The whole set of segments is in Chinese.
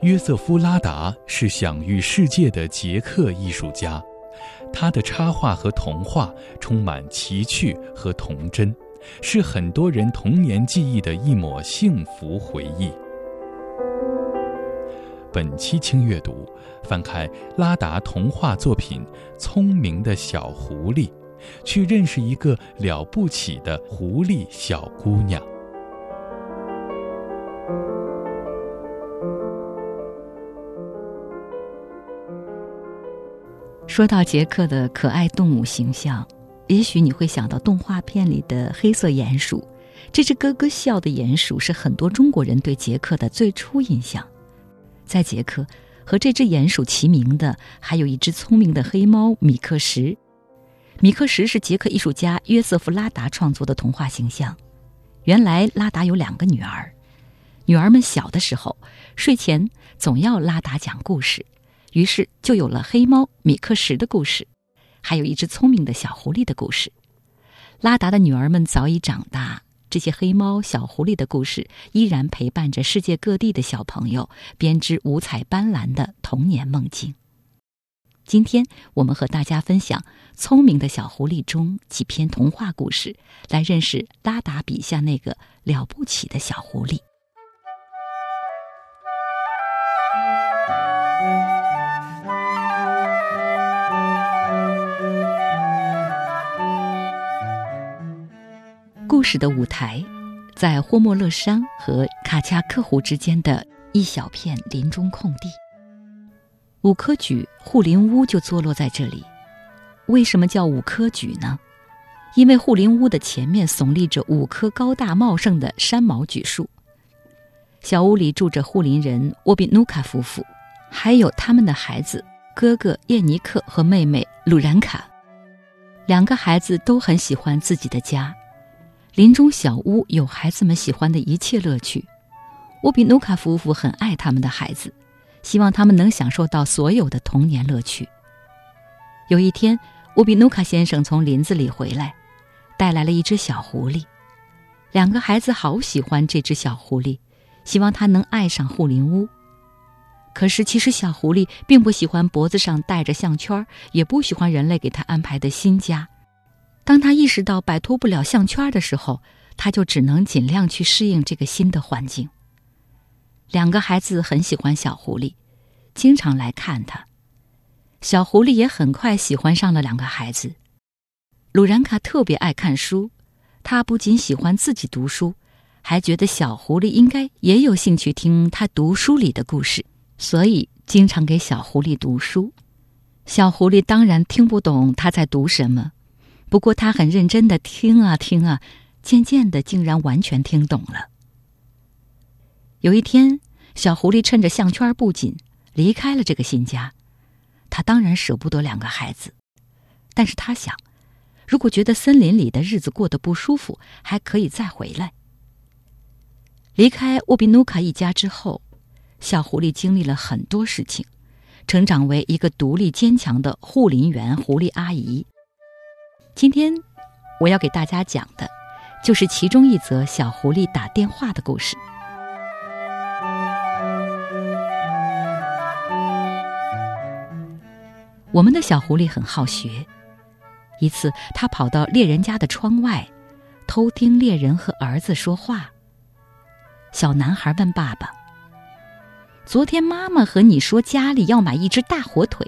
约瑟夫·拉达是享誉世界的捷克艺术家，他的插画和童话充满奇趣和童真，是很多人童年记忆的一抹幸福回忆。本期轻阅读，翻开拉达童话作品《聪明的小狐狸》，去认识一个了不起的狐狸小姑娘。说到杰克的可爱动物形象，也许你会想到动画片里的黑色鼹鼠。这只咯咯笑的鼹鼠是很多中国人对杰克的最初印象。在杰克和这只鼹鼠齐名的，还有一只聪明的黑猫米克什。米克什是捷克艺术家约瑟夫·拉达创作的童话形象。原来拉达有两个女儿，女儿们小的时候，睡前总要拉达讲故事。于是就有了黑猫米克什的故事，还有一只聪明的小狐狸的故事。拉达的女儿们早已长大，这些黑猫小狐狸的故事依然陪伴着世界各地的小朋友，编织五彩斑斓的童年梦境。今天我们和大家分享《聪明的小狐狸》中几篇童话故事，来认识拉达笔下那个了不起的小狐狸。故事的舞台，在霍莫勒山和卡恰克湖之间的一小片林中空地。五科举护林屋就坐落在这里。为什么叫五科举呢？因为护林屋的前面耸立着五棵高大茂盛的山毛榉树。小屋里住着护林人沃比努卡夫妇，还有他们的孩子哥哥叶尼克和妹妹鲁然卡。两个孩子都很喜欢自己的家。林中小屋有孩子们喜欢的一切乐趣，乌比努卡夫妇很爱他们的孩子，希望他们能享受到所有的童年乐趣。有一天，乌比努卡先生从林子里回来，带来了一只小狐狸。两个孩子好喜欢这只小狐狸，希望它能爱上护林屋。可是，其实小狐狸并不喜欢脖子上戴着项圈，也不喜欢人类给它安排的新家。当他意识到摆脱不了项圈的时候，他就只能尽量去适应这个新的环境。两个孩子很喜欢小狐狸，经常来看他。小狐狸也很快喜欢上了两个孩子。鲁然卡特别爱看书，他不仅喜欢自己读书，还觉得小狐狸应该也有兴趣听他读书里的故事，所以经常给小狐狸读书。小狐狸当然听不懂他在读什么。不过他很认真的听啊听啊，渐渐的竟然完全听懂了。有一天，小狐狸趁着项圈不紧，离开了这个新家。他当然舍不得两个孩子，但是他想，如果觉得森林里的日子过得不舒服，还可以再回来。离开沃比努卡一家之后，小狐狸经历了很多事情，成长为一个独立坚强的护林员狐狸阿姨。今天我要给大家讲的，就是其中一则小狐狸打电话的故事。我们的小狐狸很好学。一次，他跑到猎人家的窗外，偷听猎人和儿子说话。小男孩问爸爸：“昨天妈妈和你说家里要买一只大火腿，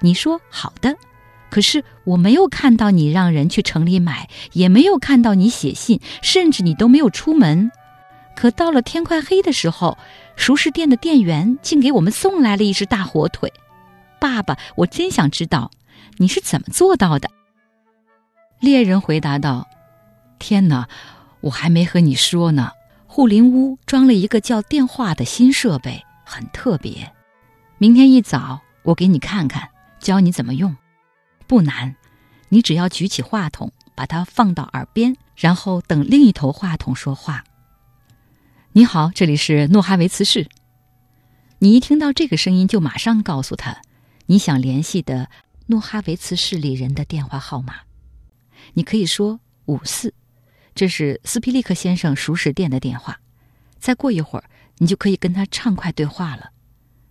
你说好的。”可是我没有看到你让人去城里买，也没有看到你写信，甚至你都没有出门。可到了天快黑的时候，熟食店的店员竟给我们送来了一只大火腿。爸爸，我真想知道你是怎么做到的。猎人回答道：“天哪，我还没和你说呢。护林屋装了一个叫电话的新设备，很特别。明天一早我给你看看，教你怎么用。”不难，你只要举起话筒，把它放到耳边，然后等另一头话筒说话。你好，这里是诺哈维茨市。你一听到这个声音，就马上告诉他你想联系的诺哈维茨市里人的电话号码。你可以说五四，这是斯皮利克先生熟食店的电话。再过一会儿，你就可以跟他畅快对话了。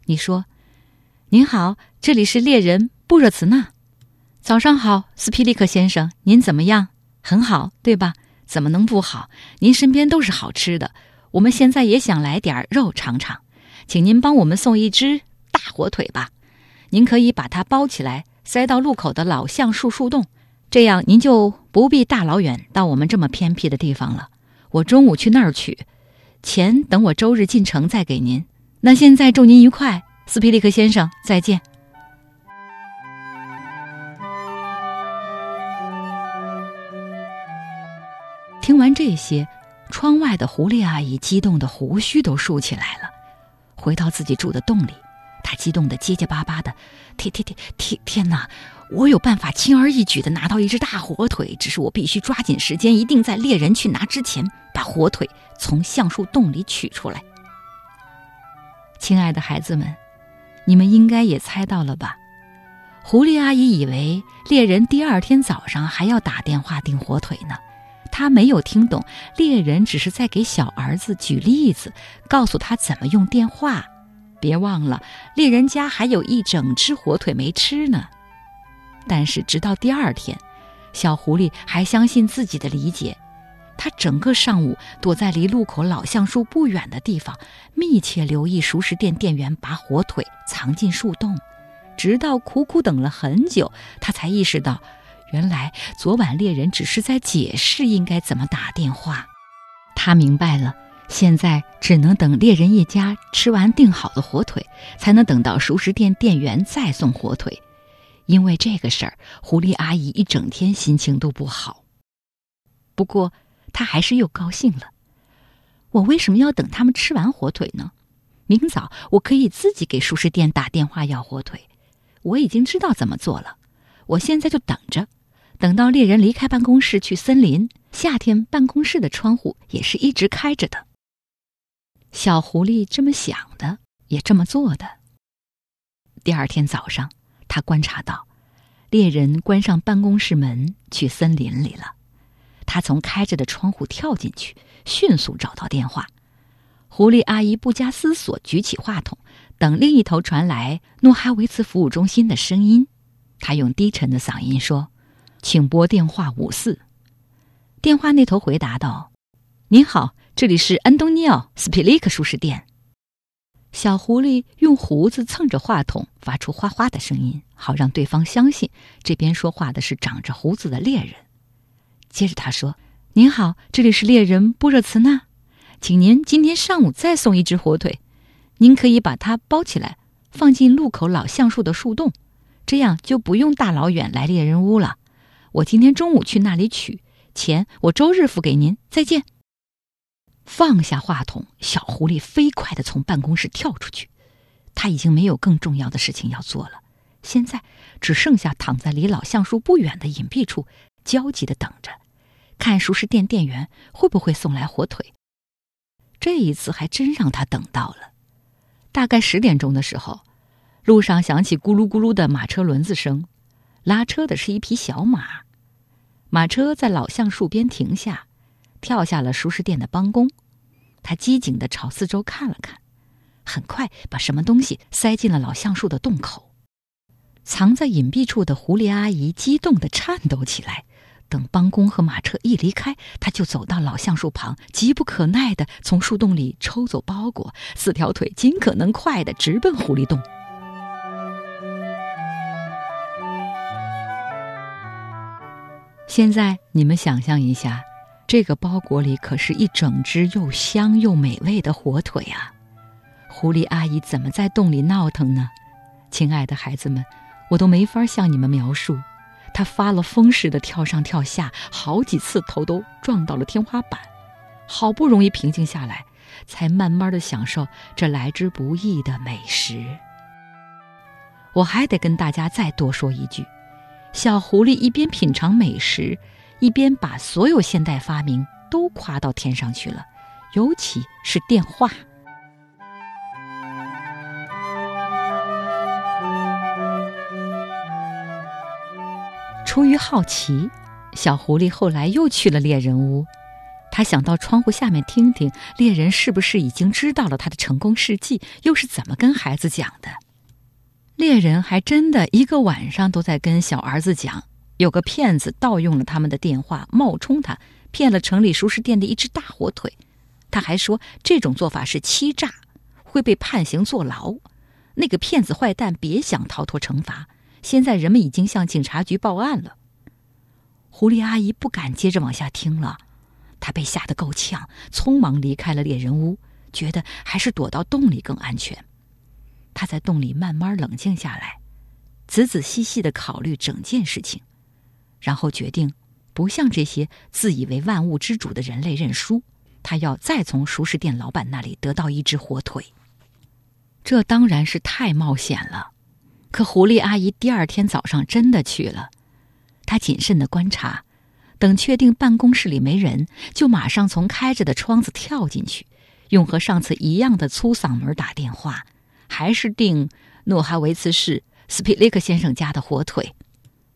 你说：“您好，这里是猎人布热茨纳。早上好，斯皮利克先生，您怎么样？很好，对吧？怎么能不好？您身边都是好吃的。我们现在也想来点肉尝尝，请您帮我们送一只大火腿吧。您可以把它包起来，塞到路口的老橡树树洞，这样您就不必大老远到我们这么偏僻的地方了。我中午去那儿取。”钱等我周日进城再给您。那现在祝您愉快，斯皮利克先生，再见。听完这些，窗外的狐狸阿姨激动的胡须都竖起来了。回到自己住的洞里，她激动的结结巴巴的：“天天天天天哪！我有办法轻而易举的拿到一只大火腿，只是我必须抓紧时间，一定在猎人去拿之前。”把火腿从橡树洞里取出来。亲爱的孩子们，你们应该也猜到了吧？狐狸阿姨以为猎人第二天早上还要打电话订火腿呢。他没有听懂，猎人只是在给小儿子举例子，告诉他怎么用电话。别忘了，猎人家还有一整只火腿没吃呢。但是直到第二天，小狐狸还相信自己的理解。他整个上午躲在离路口老橡树不远的地方，密切留意熟食店店员把火腿藏进树洞，直到苦苦等了很久，他才意识到，原来昨晚猎人只是在解释应该怎么打电话。他明白了，现在只能等猎人一家吃完订好的火腿，才能等到熟食店店员再送火腿。因为这个事儿，狐狸阿姨一整天心情都不好。不过。他还是又高兴了。我为什么要等他们吃完火腿呢？明早我可以自己给熟食店打电话要火腿。我已经知道怎么做了。我现在就等着，等到猎人离开办公室去森林。夏天办公室的窗户也是一直开着的。小狐狸这么想的，也这么做的。第二天早上，他观察到，猎人关上办公室门去森林里了。他从开着的窗户跳进去，迅速找到电话。狐狸阿姨不加思索举起话筒，等另一头传来诺哈维茨服务中心的声音。他用低沉的嗓音说：“请拨电话五四。”电话那头回答道：“您好，这里是安东尼奥·斯皮利克熟食店。”小狐狸用胡子蹭着话筒，发出哗哗的声音，好让对方相信这边说话的是长着胡子的猎人。接着他说：“您好，这里是猎人布热茨纳，请您今天上午再送一只火腿。您可以把它包起来，放进路口老橡树的树洞，这样就不用大老远来猎人屋了。我今天中午去那里取钱，我周日付给您。再见。”放下话筒，小狐狸飞快地从办公室跳出去。他已经没有更重要的事情要做了，现在只剩下躺在离老橡树不远的隐蔽处。焦急的等着，看熟食店店员会不会送来火腿。这一次还真让他等到了。大概十点钟的时候，路上响起咕噜咕噜的马车轮子声，拉车的是一匹小马。马车在老橡树边停下，跳下了熟食店的帮工。他机警地朝四周看了看，很快把什么东西塞进了老橡树的洞口。藏在隐蔽处的狐狸阿姨激动地颤抖起来。等帮工和马车一离开，他就走到老橡树旁，急不可耐地从树洞里抽走包裹，四条腿尽可能快地直奔狐狸洞。现在你们想象一下，这个包裹里可是一整只又香又美味的火腿啊！狐狸阿姨怎么在洞里闹腾呢？亲爱的孩子们，我都没法向你们描述。他发了疯似的跳上跳下，好几次头都撞到了天花板，好不容易平静下来，才慢慢的享受这来之不易的美食。我还得跟大家再多说一句：小狐狸一边品尝美食，一边把所有现代发明都夸到天上去了，尤其是电话。出于好奇，小狐狸后来又去了猎人屋。他想到窗户下面听听猎人是不是已经知道了他的成功事迹，又是怎么跟孩子讲的。猎人还真的一个晚上都在跟小儿子讲，有个骗子盗用了他们的电话，冒充他骗了城里熟食店的一只大火腿。他还说这种做法是欺诈，会被判刑坐牢。那个骗子坏蛋别想逃脱惩罚。现在人们已经向警察局报案了。狐狸阿姨不敢接着往下听了。她被吓得够呛，匆忙离开了猎人屋，觉得还是躲到洞里更安全。他在洞里慢慢冷静下来，仔仔细细的考虑整件事情，然后决定不向这些自以为万物之主的人类认输。他要再从熟食店老板那里得到一只火腿。这当然是太冒险了，可狐狸阿姨第二天早上真的去了。她谨慎的观察。等确定办公室里没人，就马上从开着的窗子跳进去，用和上次一样的粗嗓门打电话，还是订诺哈维茨市斯皮利克先生家的火腿。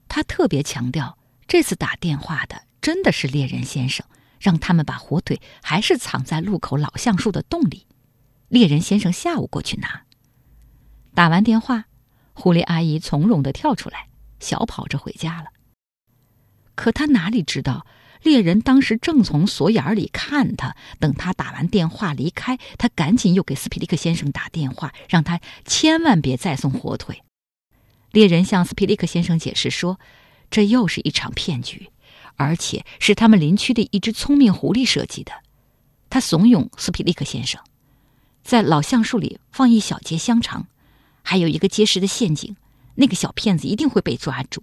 他特别强调，这次打电话的真的是猎人先生，让他们把火腿还是藏在路口老橡树的洞里，猎人先生下午过去拿。打完电话，狐狸阿姨从容的跳出来，小跑着回家了。可他哪里知道，猎人当时正从锁眼里看他。等他打完电话离开，他赶紧又给斯皮利克先生打电话，让他千万别再送火腿。猎人向斯皮利克先生解释说，这又是一场骗局，而且是他们林区的一只聪明狐狸设计的。他怂恿斯皮利克先生，在老橡树里放一小节香肠，还有一个结实的陷阱，那个小骗子一定会被抓住。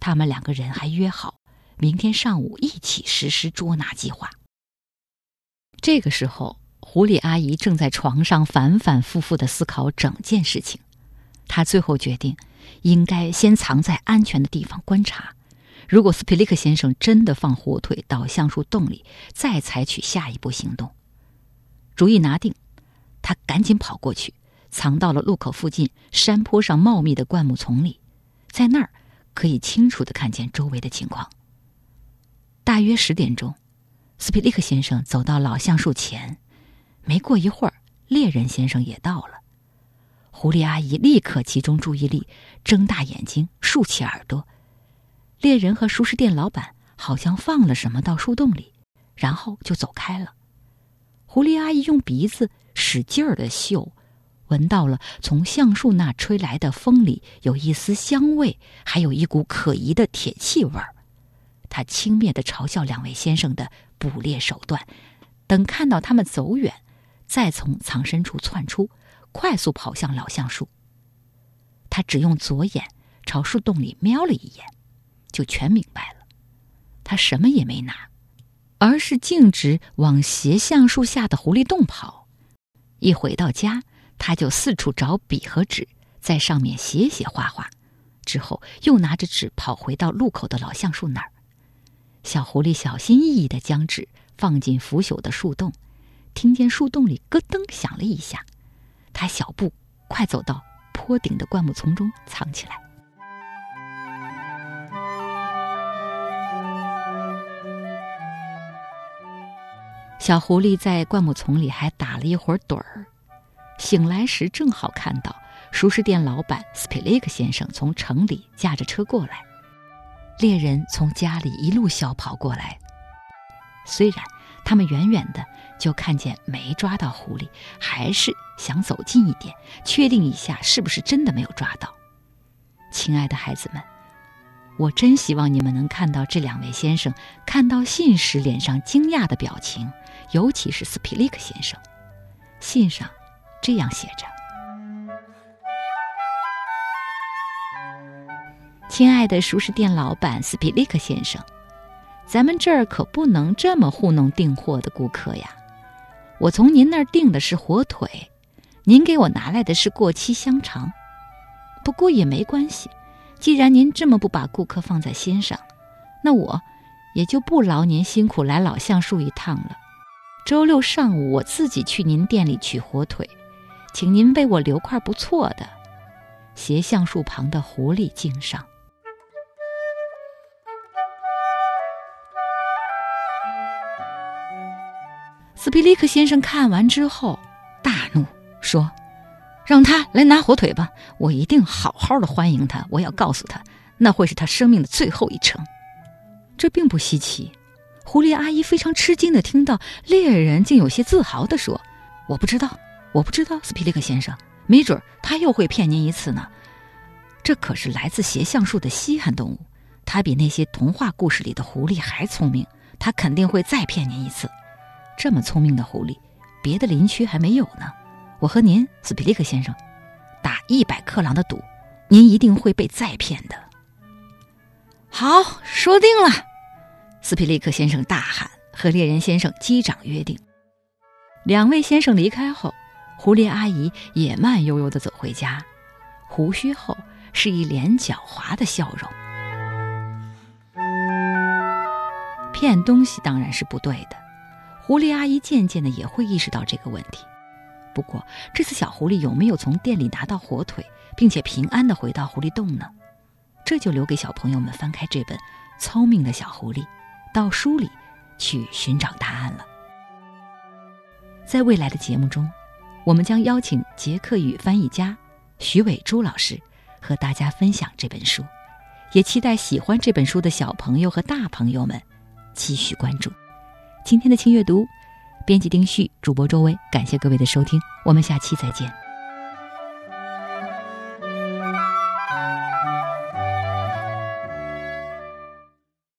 他们两个人还约好，明天上午一起实施捉拿计划。这个时候，狐狸阿姨正在床上反反复复的思考整件事情。她最后决定，应该先藏在安全的地方观察。如果斯皮利克先生真的放火腿到橡树洞里，再采取下一步行动。主意拿定，他赶紧跑过去，藏到了路口附近山坡上茂密的灌木丛里，在那儿。可以清楚的看见周围的情况。大约十点钟，斯皮利克先生走到老橡树前，没过一会儿，猎人先生也到了。狐狸阿姨立刻集中注意力，睁大眼睛，竖起耳朵。猎人和熟食店老板好像放了什么到树洞里，然后就走开了。狐狸阿姨用鼻子使劲儿的嗅。闻到了从橡树那吹来的风里有一丝香味，还有一股可疑的铁器味儿。他轻蔑的嘲笑两位先生的捕猎手段，等看到他们走远，再从藏身处窜出，快速跑向老橡树。他只用左眼朝树洞里瞄了一眼，就全明白了。他什么也没拿，而是径直往斜橡树下的狐狸洞跑。一回到家。他就四处找笔和纸，在上面写写画画，之后又拿着纸跑回到路口的老橡树那儿。小狐狸小心翼翼地将纸放进腐朽的树洞，听见树洞里咯噔响了一下，他小步快走到坡顶的灌木丛中藏起来。小狐狸在灌木丛里还打了一会儿盹儿。醒来时，正好看到熟食店老板斯皮雷克先生从城里驾着车过来。猎人从家里一路小跑过来。虽然他们远远的就看见没抓到狐狸，还是想走近一点，确定一下是不是真的没有抓到。亲爱的孩子们，我真希望你们能看到这两位先生看到信时脸上惊讶的表情，尤其是斯皮利克先生。信上。这样写着：“亲爱的熟食店老板斯皮利克先生，咱们这儿可不能这么糊弄订货的顾客呀！我从您那儿订的是火腿，您给我拿来的是过期香肠。不过也没关系，既然您这么不把顾客放在心上，那我也就不劳您辛苦来老橡树一趟了。周六上午我自己去您店里取火腿。”请您为我留块不错的，斜橡树旁的狐狸茎上。斯皮利克先生看完之后大怒，说：“让他来拿火腿吧，我一定好好的欢迎他。我要告诉他，那会是他生命的最后一程。”这并不稀奇。狐狸阿姨非常吃惊的听到猎人竟有些自豪的说：“我不知道，我不知道，斯皮利克先生，没准他又会骗您一次呢。这可是来自斜橡树的稀罕动物，它比那些童话故事里的狐狸还聪明，它肯定会再骗您一次。这么聪明的狐狸，别的林区还没有呢。我和您，斯皮利克先生，打一百克朗的赌，您一定会被再骗的。”好，说定了。斯皮利克先生大喊，和猎人先生击掌约定。两位先生离开后，狐狸阿姨也慢悠悠的走回家，胡须后是一脸狡猾的笑容。骗东西当然是不对的，狐狸阿姨渐渐的也会意识到这个问题。不过这次小狐狸有没有从店里拿到火腿，并且平安的回到狐狸洞呢？这就留给小朋友们翻开这本《聪明的小狐狸》。到书里去寻找答案了。在未来的节目中，我们将邀请捷克语翻译家徐伟珠老师和大家分享这本书，也期待喜欢这本书的小朋友和大朋友们继续关注。今天的轻阅读，编辑丁旭，主播周薇，感谢各位的收听，我们下期再见。